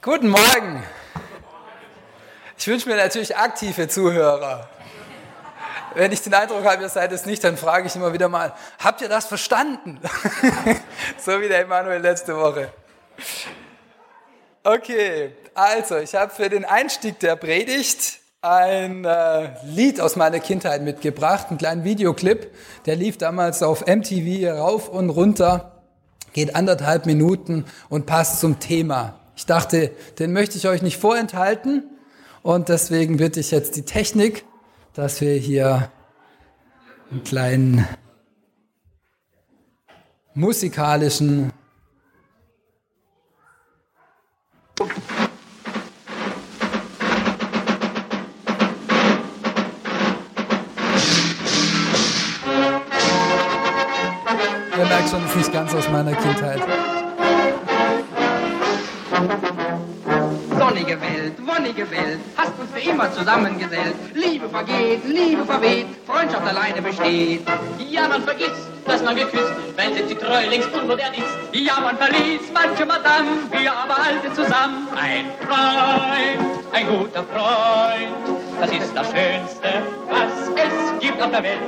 Guten Morgen. Ich wünsche mir natürlich aktive Zuhörer. Wenn ich den Eindruck habe, ihr seid es nicht, dann frage ich immer wieder mal, habt ihr das verstanden? so wie der Emanuel letzte Woche. Okay, also ich habe für den Einstieg der Predigt ein äh, Lied aus meiner Kindheit mitgebracht, einen kleinen Videoclip. Der lief damals auf MTV rauf und runter, geht anderthalb Minuten und passt zum Thema. Ich dachte, den möchte ich euch nicht vorenthalten und deswegen bitte ich jetzt die Technik, dass wir hier einen kleinen musikalischen Ihr merkt schon, es ist nicht ganz aus meiner Kindheit. Sonnige Welt, wonnige Welt, hast uns für immer zusammengesellt. Liebe vergeht, Liebe verweht, Freundschaft alleine besteht. Ja, man vergisst, dass man geküsst, wenn sie treulichs unmodern ist. Ja, man verließ manche Madame, wir aber halten zusammen. Ein Freund, ein guter Freund, das ist das Schönste, was es gibt auf der Welt.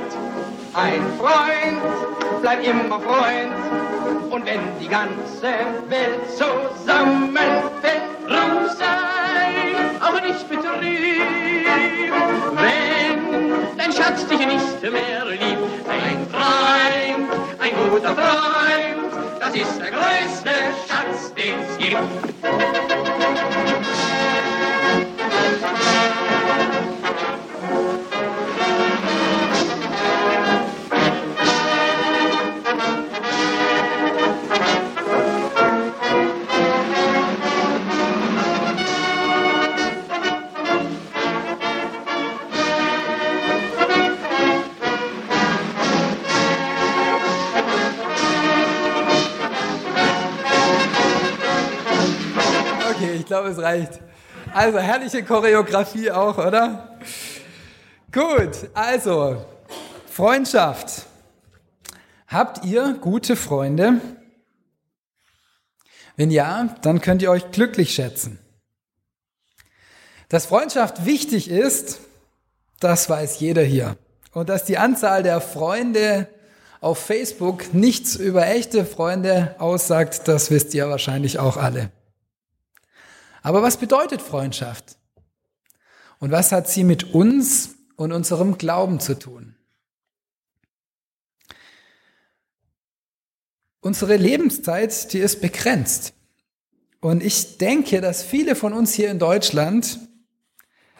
Ein Freund, bleib immer Freund. Und wenn die ganze Welt zusammenfällt, Drum sei auch nicht betrübt, wenn dein Schatz dich nicht mehr liebt. Ein Freund, ein guter Freund, das ist der größte Schatz, den es gibt. Es reicht. Also herrliche Choreografie auch, oder? Gut, also Freundschaft. Habt ihr gute Freunde? Wenn ja, dann könnt ihr euch glücklich schätzen. Dass Freundschaft wichtig ist, das weiß jeder hier. Und dass die Anzahl der Freunde auf Facebook nichts über echte Freunde aussagt, das wisst ihr wahrscheinlich auch alle. Aber was bedeutet Freundschaft? Und was hat sie mit uns und unserem Glauben zu tun? Unsere Lebenszeit, die ist begrenzt. Und ich denke, dass viele von uns hier in Deutschland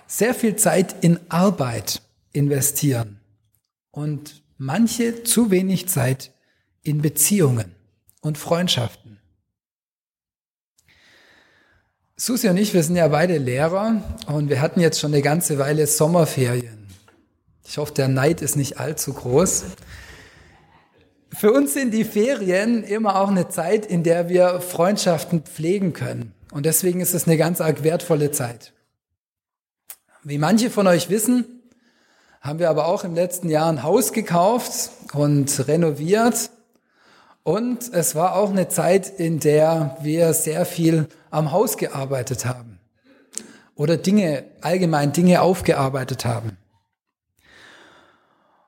sehr viel Zeit in Arbeit investieren und manche zu wenig Zeit in Beziehungen und Freundschaften. Susi und ich, wir sind ja beide Lehrer und wir hatten jetzt schon eine ganze Weile Sommerferien. Ich hoffe, der Neid ist nicht allzu groß. Für uns sind die Ferien immer auch eine Zeit, in der wir Freundschaften pflegen können. Und deswegen ist es eine ganz arg wertvolle Zeit. Wie manche von euch wissen, haben wir aber auch im letzten Jahr ein Haus gekauft und renoviert. Und es war auch eine Zeit, in der wir sehr viel am Haus gearbeitet haben oder Dinge, allgemein Dinge aufgearbeitet haben.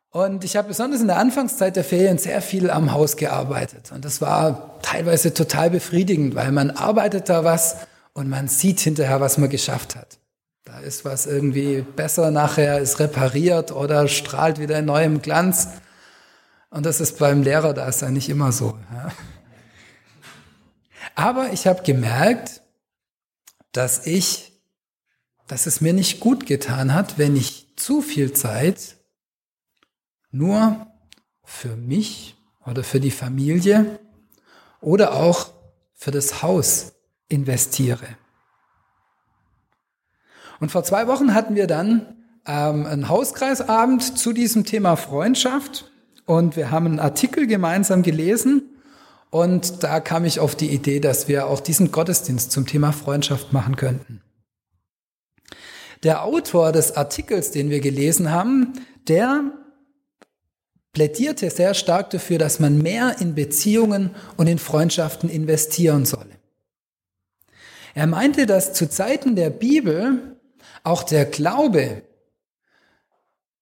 Und ich habe besonders in der Anfangszeit der Ferien sehr viel am Haus gearbeitet. Und das war teilweise total befriedigend, weil man arbeitet da was und man sieht hinterher, was man geschafft hat. Da ist was irgendwie besser nachher, ist repariert oder strahlt wieder in neuem Glanz. Und das ist beim Lehrer da ist ja nicht immer so. Ja. Aber ich habe gemerkt, dass ich, dass es mir nicht gut getan hat, wenn ich zu viel Zeit nur für mich oder für die Familie oder auch für das Haus investiere. Und vor zwei Wochen hatten wir dann ähm, einen Hauskreisabend zu diesem Thema Freundschaft und wir haben einen Artikel gemeinsam gelesen und da kam ich auf die Idee, dass wir auch diesen Gottesdienst zum Thema Freundschaft machen könnten. Der Autor des Artikels, den wir gelesen haben, der plädierte sehr stark dafür, dass man mehr in Beziehungen und in Freundschaften investieren solle. Er meinte, dass zu Zeiten der Bibel auch der Glaube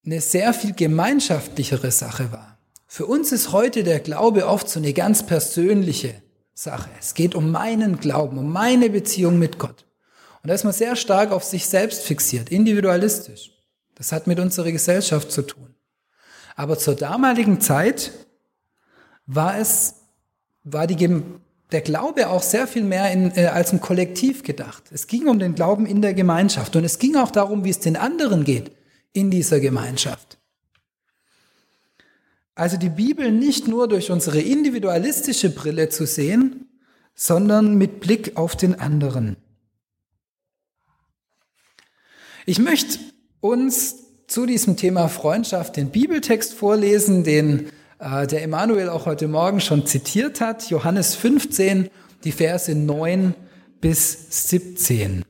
eine sehr viel gemeinschaftlichere Sache war. Für uns ist heute der Glaube oft so eine ganz persönliche Sache. Es geht um meinen Glauben, um meine Beziehung mit Gott. Und da ist man sehr stark auf sich selbst fixiert, individualistisch. Das hat mit unserer Gesellschaft zu tun. Aber zur damaligen Zeit war es, war die, der Glaube auch sehr viel mehr in, äh, als ein Kollektiv gedacht. Es ging um den Glauben in der Gemeinschaft und es ging auch darum, wie es den anderen geht in dieser Gemeinschaft. Also die Bibel nicht nur durch unsere individualistische Brille zu sehen, sondern mit Blick auf den anderen. Ich möchte uns zu diesem Thema Freundschaft den Bibeltext vorlesen, den äh, der Emanuel auch heute Morgen schon zitiert hat, Johannes 15, die Verse 9 bis 17.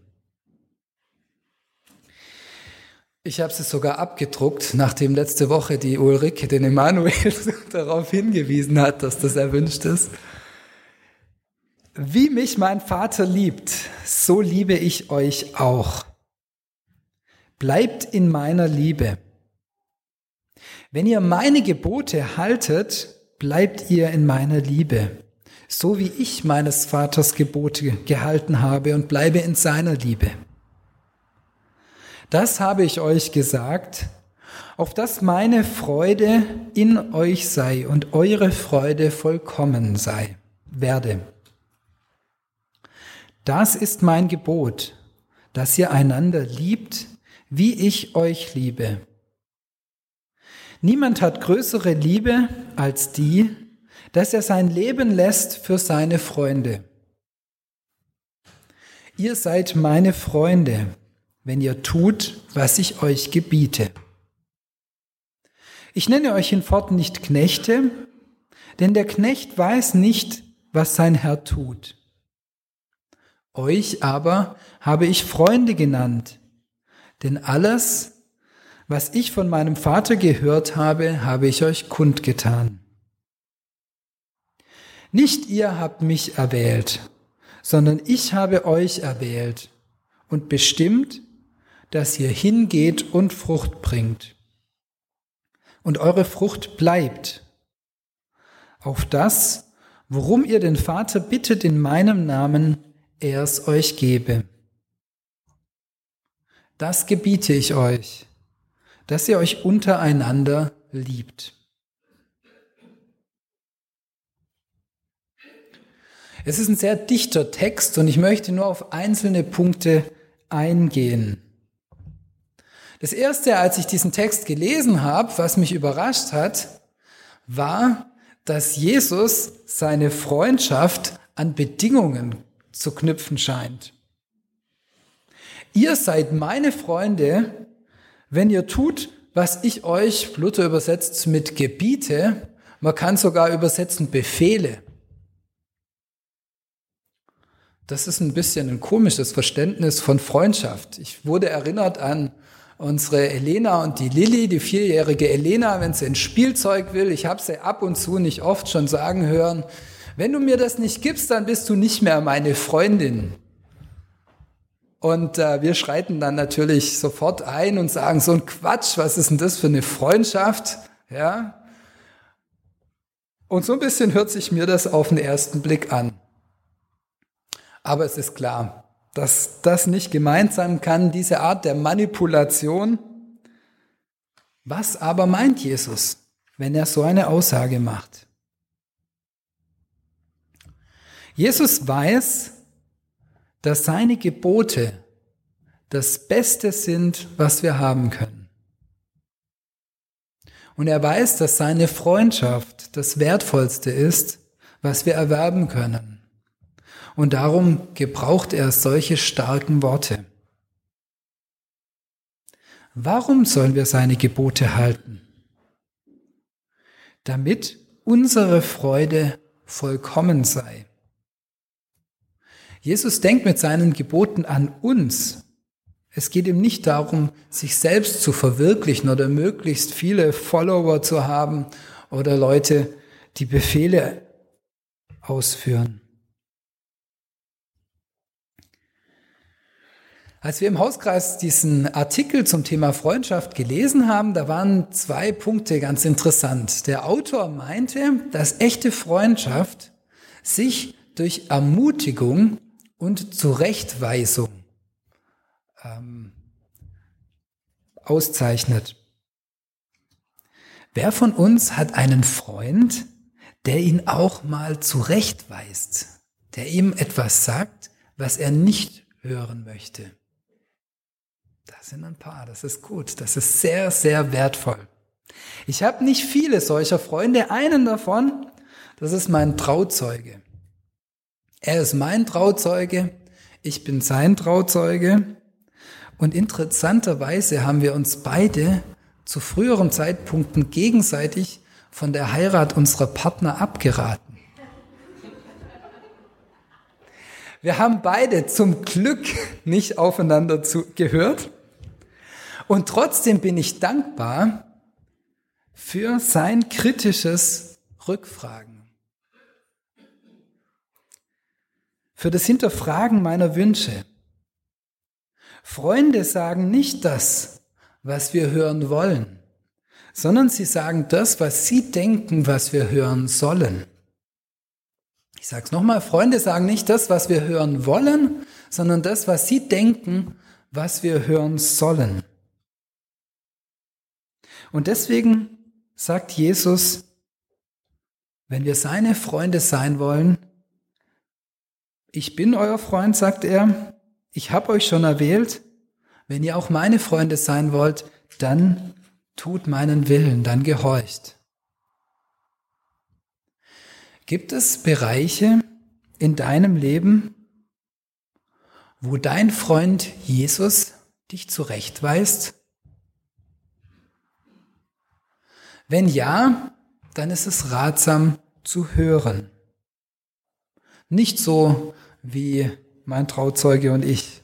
Ich habe es sogar abgedruckt, nachdem letzte Woche die Ulrike den Emanuel darauf hingewiesen hat, dass das erwünscht ist. Wie mich mein Vater liebt, so liebe ich euch auch. Bleibt in meiner Liebe. Wenn ihr meine Gebote haltet, bleibt ihr in meiner Liebe, so wie ich meines Vaters Gebote gehalten habe und bleibe in seiner Liebe. Das habe ich euch gesagt, auf dass meine Freude in euch sei und eure Freude vollkommen sei, werde. Das ist mein Gebot, dass ihr einander liebt, wie ich euch liebe. Niemand hat größere Liebe als die, dass er sein Leben lässt für seine Freunde. Ihr seid meine Freunde, wenn ihr tut, was ich euch gebiete. Ich nenne euch hinfort nicht Knechte, denn der Knecht weiß nicht, was sein Herr tut. Euch aber habe ich Freunde genannt, denn alles, was ich von meinem Vater gehört habe, habe ich euch kundgetan. Nicht ihr habt mich erwählt, sondern ich habe euch erwählt und bestimmt, dass ihr hingeht und Frucht bringt. Und eure Frucht bleibt. Auf das, worum ihr den Vater bittet in meinem Namen, er es euch gebe. Das gebiete ich euch, dass ihr euch untereinander liebt. Es ist ein sehr dichter Text und ich möchte nur auf einzelne Punkte eingehen. Das erste, als ich diesen Text gelesen habe, was mich überrascht hat, war, dass Jesus seine Freundschaft an Bedingungen zu knüpfen scheint. Ihr seid meine Freunde, wenn ihr tut, was ich euch, Luther übersetzt mit Gebiete, man kann sogar übersetzen Befehle. Das ist ein bisschen ein komisches Verständnis von Freundschaft. Ich wurde erinnert an unsere Elena und die Lilly, die vierjährige Elena, wenn sie ein Spielzeug will, ich habe sie ab und zu nicht oft schon sagen hören, wenn du mir das nicht gibst, dann bist du nicht mehr meine Freundin. Und äh, wir schreiten dann natürlich sofort ein und sagen, so ein Quatsch, was ist denn das für eine Freundschaft? Ja. Und so ein bisschen hört sich mir das auf den ersten Blick an. Aber es ist klar, dass das nicht gemeint sein kann, diese Art der Manipulation. Was aber meint Jesus, wenn er so eine Aussage macht? Jesus weiß, dass seine Gebote das Beste sind, was wir haben können. Und er weiß, dass seine Freundschaft das Wertvollste ist, was wir erwerben können. Und darum gebraucht er solche starken Worte. Warum sollen wir seine Gebote halten? Damit unsere Freude vollkommen sei. Jesus denkt mit seinen Geboten an uns. Es geht ihm nicht darum, sich selbst zu verwirklichen oder möglichst viele Follower zu haben oder Leute, die Befehle ausführen. Als wir im Hauskreis diesen Artikel zum Thema Freundschaft gelesen haben, da waren zwei Punkte ganz interessant. Der Autor meinte, dass echte Freundschaft sich durch Ermutigung und Zurechtweisung ähm, auszeichnet. Wer von uns hat einen Freund, der ihn auch mal zurechtweist, der ihm etwas sagt, was er nicht hören möchte? Das sind ein paar, das ist gut, das ist sehr, sehr wertvoll. Ich habe nicht viele solcher Freunde, einen davon, das ist mein Trauzeuge. Er ist mein Trauzeuge, ich bin sein Trauzeuge und interessanterweise haben wir uns beide zu früheren Zeitpunkten gegenseitig von der Heirat unserer Partner abgeraten. Wir haben beide zum Glück nicht aufeinander zu, gehört. Und trotzdem bin ich dankbar für sein kritisches Rückfragen. Für das Hinterfragen meiner Wünsche. Freunde sagen nicht das, was wir hören wollen, sondern sie sagen das, was sie denken, was wir hören sollen. Ich sage es nochmal, Freunde sagen nicht das, was wir hören wollen, sondern das, was sie denken, was wir hören sollen. Und deswegen sagt Jesus, wenn wir seine Freunde sein wollen, ich bin euer Freund, sagt er, ich habe euch schon erwählt, wenn ihr auch meine Freunde sein wollt, dann tut meinen Willen, dann gehorcht. Gibt es Bereiche in deinem Leben, wo dein Freund Jesus dich zurechtweist? Wenn ja, dann ist es ratsam zu hören. Nicht so wie mein Trauzeuge und ich.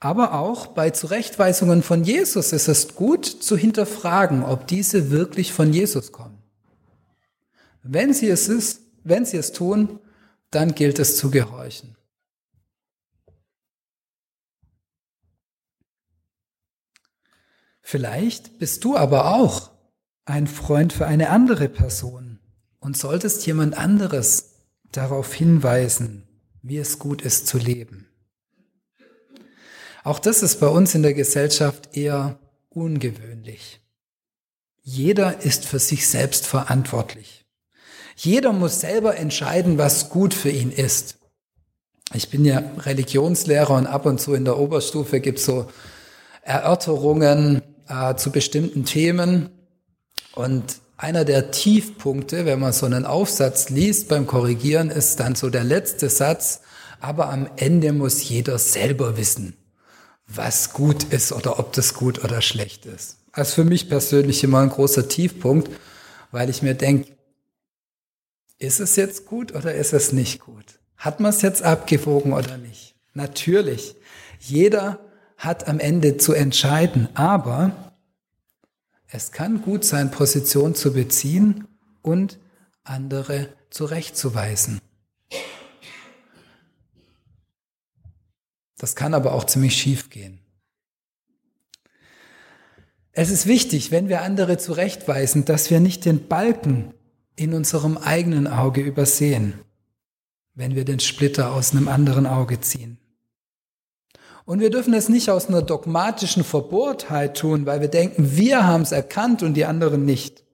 Aber auch bei Zurechtweisungen von Jesus ist es gut zu hinterfragen, ob diese wirklich von Jesus kommen. Wenn sie es ist, wenn sie es tun, dann gilt es zu gehorchen. Vielleicht bist du aber auch ein Freund für eine andere Person und solltest jemand anderes darauf hinweisen, wie es gut ist zu leben. Auch das ist bei uns in der Gesellschaft eher ungewöhnlich. Jeder ist für sich selbst verantwortlich. Jeder muss selber entscheiden, was gut für ihn ist. Ich bin ja Religionslehrer und ab und zu in der Oberstufe gibt es so Erörterungen äh, zu bestimmten Themen. Und einer der Tiefpunkte, wenn man so einen Aufsatz liest beim Korrigieren, ist dann so der letzte Satz, aber am Ende muss jeder selber wissen, was gut ist oder ob das gut oder schlecht ist. Also für mich persönlich immer ein großer Tiefpunkt, weil ich mir denke, ist es jetzt gut oder ist es nicht gut? Hat man es jetzt abgewogen oder nicht? Natürlich, jeder hat am Ende zu entscheiden, aber es kann gut sein, Position zu beziehen und andere zurechtzuweisen. Das kann aber auch ziemlich schief gehen. Es ist wichtig, wenn wir andere zurechtweisen, dass wir nicht den Balken in unserem eigenen Auge übersehen, wenn wir den Splitter aus einem anderen Auge ziehen. Und wir dürfen es nicht aus einer dogmatischen Verbohrtheit tun, weil wir denken, wir haben es erkannt und die anderen nicht,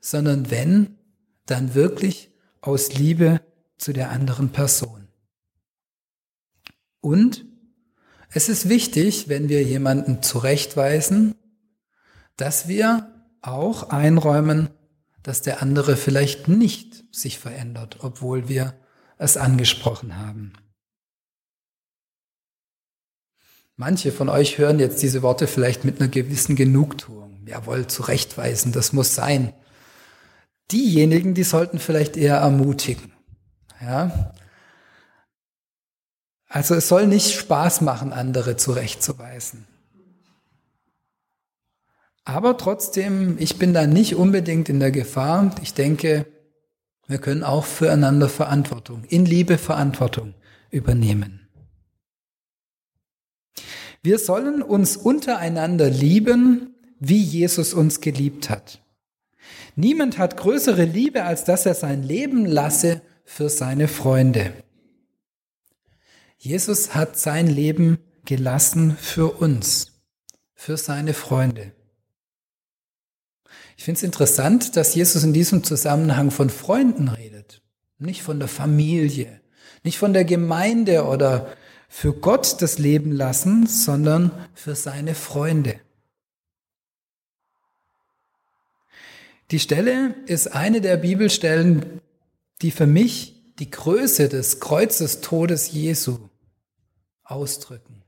sondern wenn, dann wirklich aus Liebe zu der anderen Person. Und es ist wichtig, wenn wir jemanden zurechtweisen, dass wir auch einräumen, dass der andere vielleicht nicht sich verändert, obwohl wir es angesprochen haben. Manche von euch hören jetzt diese Worte vielleicht mit einer gewissen Genugtuung. Jawohl, zurechtweisen, das muss sein. Diejenigen, die sollten vielleicht eher ermutigen. Ja, also es soll nicht Spaß machen, andere zurechtzuweisen. Aber trotzdem, ich bin da nicht unbedingt in der Gefahr. Ich denke, wir können auch füreinander Verantwortung, in Liebe Verantwortung übernehmen. Wir sollen uns untereinander lieben, wie Jesus uns geliebt hat. Niemand hat größere Liebe, als dass er sein Leben lasse für seine Freunde. Jesus hat sein Leben gelassen für uns, für seine Freunde. Ich finde es interessant, dass Jesus in diesem Zusammenhang von Freunden redet, nicht von der Familie, nicht von der Gemeinde oder für Gott das Leben lassen, sondern für seine Freunde. Die Stelle ist eine der Bibelstellen, die für mich die Größe des Kreuzestodes Jesu ausdrücken.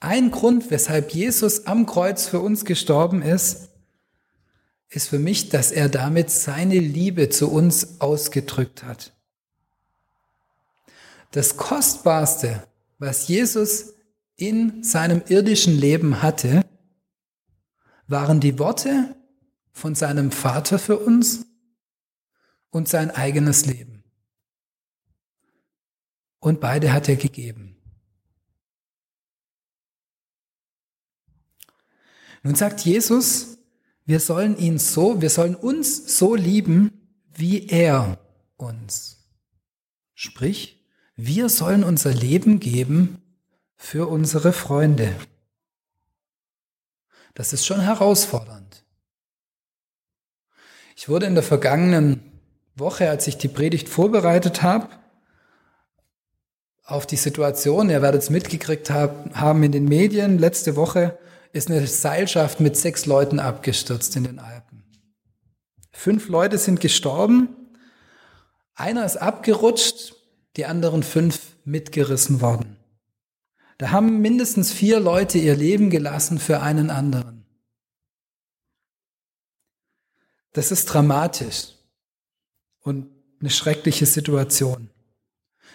Ein Grund, weshalb Jesus am Kreuz für uns gestorben ist, ist für mich, dass er damit seine Liebe zu uns ausgedrückt hat. Das Kostbarste, was Jesus in seinem irdischen Leben hatte, waren die Worte von seinem Vater für uns und sein eigenes Leben. Und beide hat er gegeben. Nun sagt Jesus, wir sollen ihn so, wir sollen uns so lieben, wie er uns. Sprich, wir sollen unser Leben geben für unsere Freunde. Das ist schon herausfordernd. Ich wurde in der vergangenen Woche, als ich die Predigt vorbereitet habe, auf die Situation, ihr werdet es mitgekriegt haben in den Medien, letzte Woche ist eine Seilschaft mit sechs Leuten abgestürzt in den Alpen. Fünf Leute sind gestorben, einer ist abgerutscht, die anderen fünf mitgerissen worden. Da haben mindestens vier Leute ihr Leben gelassen für einen anderen. Das ist dramatisch und eine schreckliche Situation.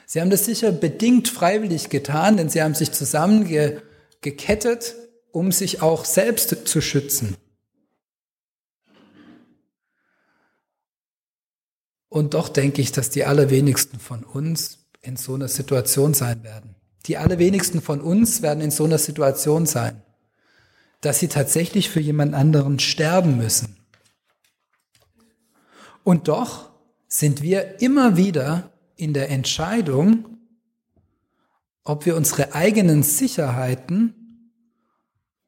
Sie haben das sicher bedingt freiwillig getan, denn sie haben sich zusammengekettet, um sich auch selbst zu schützen. Und doch denke ich, dass die allerwenigsten von uns in so einer Situation sein werden. Die allerwenigsten von uns werden in so einer Situation sein, dass sie tatsächlich für jemand anderen sterben müssen. Und doch sind wir immer wieder in der Entscheidung, ob wir unsere eigenen Sicherheiten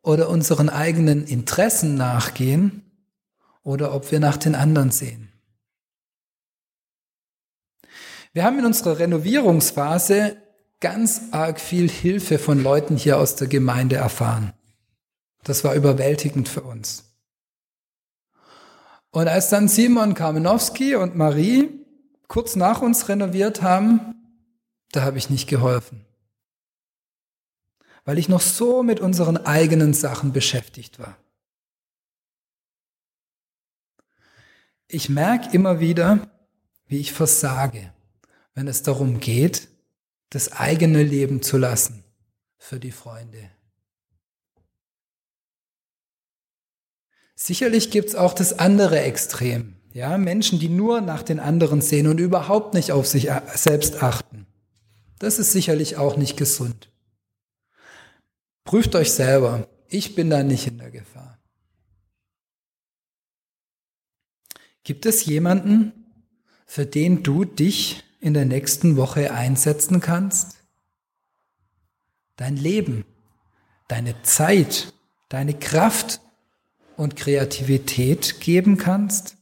oder unseren eigenen Interessen nachgehen oder ob wir nach den anderen sehen. Wir haben in unserer Renovierungsphase ganz arg viel Hilfe von Leuten hier aus der Gemeinde erfahren. Das war überwältigend für uns. Und als dann Simon Kamenowski und Marie kurz nach uns renoviert haben, da habe ich nicht geholfen. Weil ich noch so mit unseren eigenen Sachen beschäftigt war. Ich merke immer wieder, wie ich versage wenn es darum geht, das eigene Leben zu lassen für die Freunde. Sicherlich gibt es auch das andere Extrem. Ja, Menschen, die nur nach den anderen sehen und überhaupt nicht auf sich selbst achten. Das ist sicherlich auch nicht gesund. Prüft euch selber. Ich bin da nicht in der Gefahr. Gibt es jemanden, für den du dich in der nächsten Woche einsetzen kannst? Dein Leben, deine Zeit, deine Kraft und Kreativität geben kannst?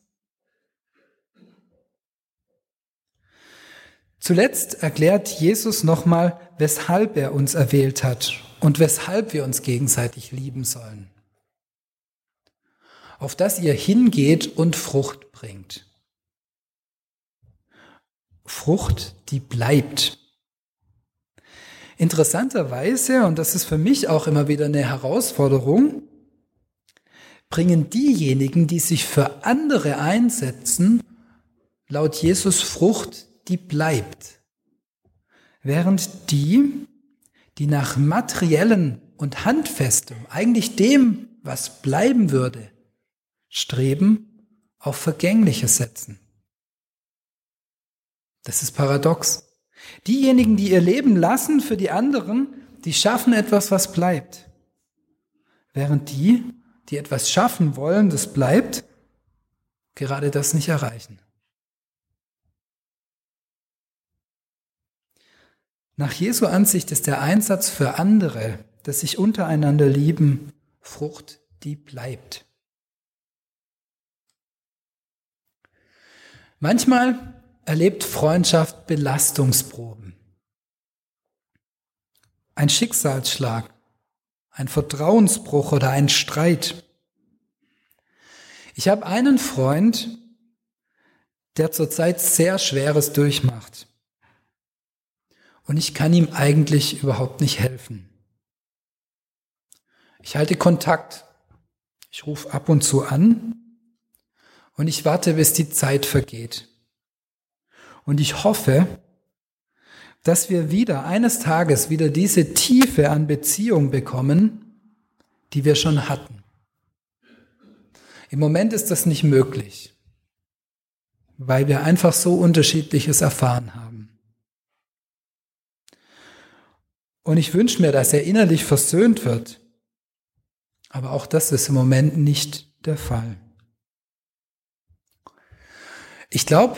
Zuletzt erklärt Jesus nochmal, weshalb er uns erwählt hat und weshalb wir uns gegenseitig lieben sollen. Auf dass ihr hingeht und Frucht bringt. Frucht, die bleibt. Interessanterweise, und das ist für mich auch immer wieder eine Herausforderung, bringen diejenigen, die sich für andere einsetzen, laut Jesus Frucht, die bleibt. Während die, die nach materiellen und handfestem, eigentlich dem, was bleiben würde, streben, auf Vergängliches setzen. Das ist paradox. Diejenigen, die ihr Leben lassen für die anderen, die schaffen etwas, was bleibt. Während die, die etwas schaffen wollen, das bleibt, gerade das nicht erreichen. Nach Jesu Ansicht ist der Einsatz für andere, das sich untereinander lieben, Frucht, die bleibt. Manchmal erlebt Freundschaft Belastungsproben. Ein Schicksalsschlag, ein Vertrauensbruch oder ein Streit. Ich habe einen Freund, der zurzeit sehr Schweres durchmacht. Und ich kann ihm eigentlich überhaupt nicht helfen. Ich halte Kontakt. Ich rufe ab und zu an und ich warte, bis die Zeit vergeht. Und ich hoffe, dass wir wieder eines Tages wieder diese Tiefe an Beziehung bekommen, die wir schon hatten. Im Moment ist das nicht möglich, weil wir einfach so unterschiedliches erfahren haben. Und ich wünsche mir, dass er innerlich versöhnt wird. Aber auch das ist im Moment nicht der Fall. Ich glaube,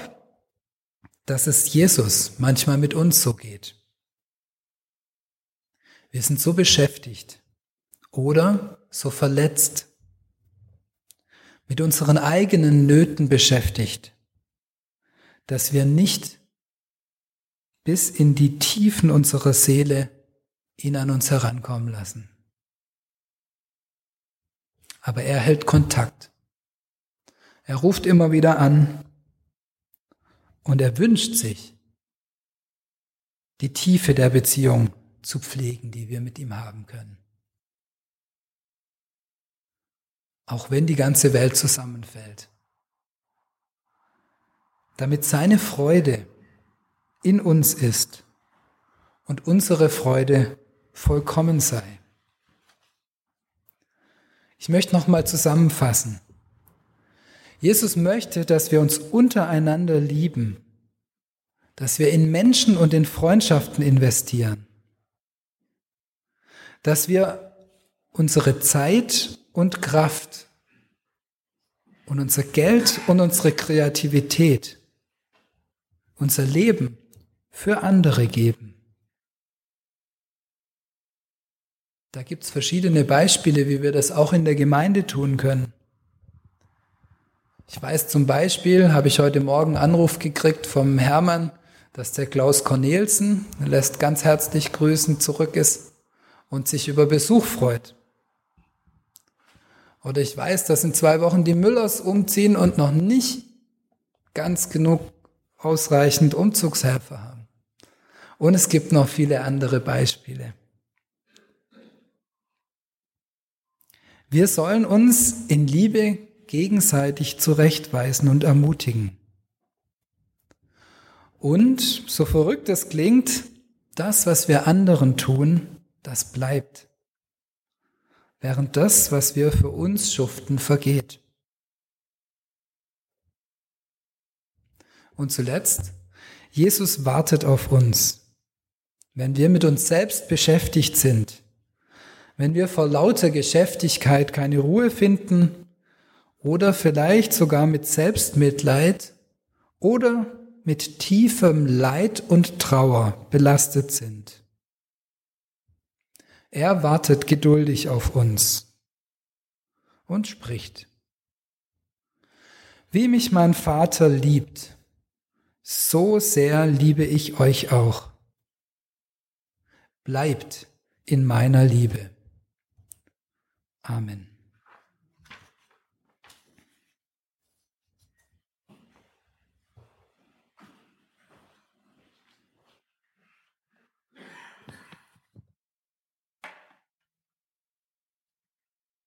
dass es Jesus manchmal mit uns so geht. Wir sind so beschäftigt oder so verletzt, mit unseren eigenen Nöten beschäftigt, dass wir nicht bis in die Tiefen unserer Seele ihn an uns herankommen lassen. Aber er hält Kontakt. Er ruft immer wieder an und er wünscht sich, die Tiefe der Beziehung zu pflegen, die wir mit ihm haben können. Auch wenn die ganze Welt zusammenfällt. Damit seine Freude in uns ist und unsere Freude vollkommen sei. Ich möchte noch mal zusammenfassen. Jesus möchte, dass wir uns untereinander lieben, dass wir in Menschen und in Freundschaften investieren, dass wir unsere Zeit und Kraft und unser Geld und unsere Kreativität, unser Leben für andere geben. Da gibt es verschiedene Beispiele, wie wir das auch in der Gemeinde tun können. Ich weiß zum Beispiel, habe ich heute Morgen Anruf gekriegt vom Hermann, dass der Klaus Cornelsen, lässt ganz herzlich grüßen, zurück ist und sich über Besuch freut. Oder ich weiß, dass in zwei Wochen die Müllers umziehen und noch nicht ganz genug ausreichend Umzugshelfer haben. Und es gibt noch viele andere Beispiele. Wir sollen uns in Liebe gegenseitig zurechtweisen und ermutigen. Und, so verrückt es klingt, das, was wir anderen tun, das bleibt. Während das, was wir für uns schuften, vergeht. Und zuletzt, Jesus wartet auf uns. Wenn wir mit uns selbst beschäftigt sind, wenn wir vor lauter Geschäftigkeit keine Ruhe finden oder vielleicht sogar mit Selbstmitleid oder mit tiefem Leid und Trauer belastet sind. Er wartet geduldig auf uns und spricht. Wie mich mein Vater liebt, so sehr liebe ich euch auch. Bleibt in meiner Liebe. Amen.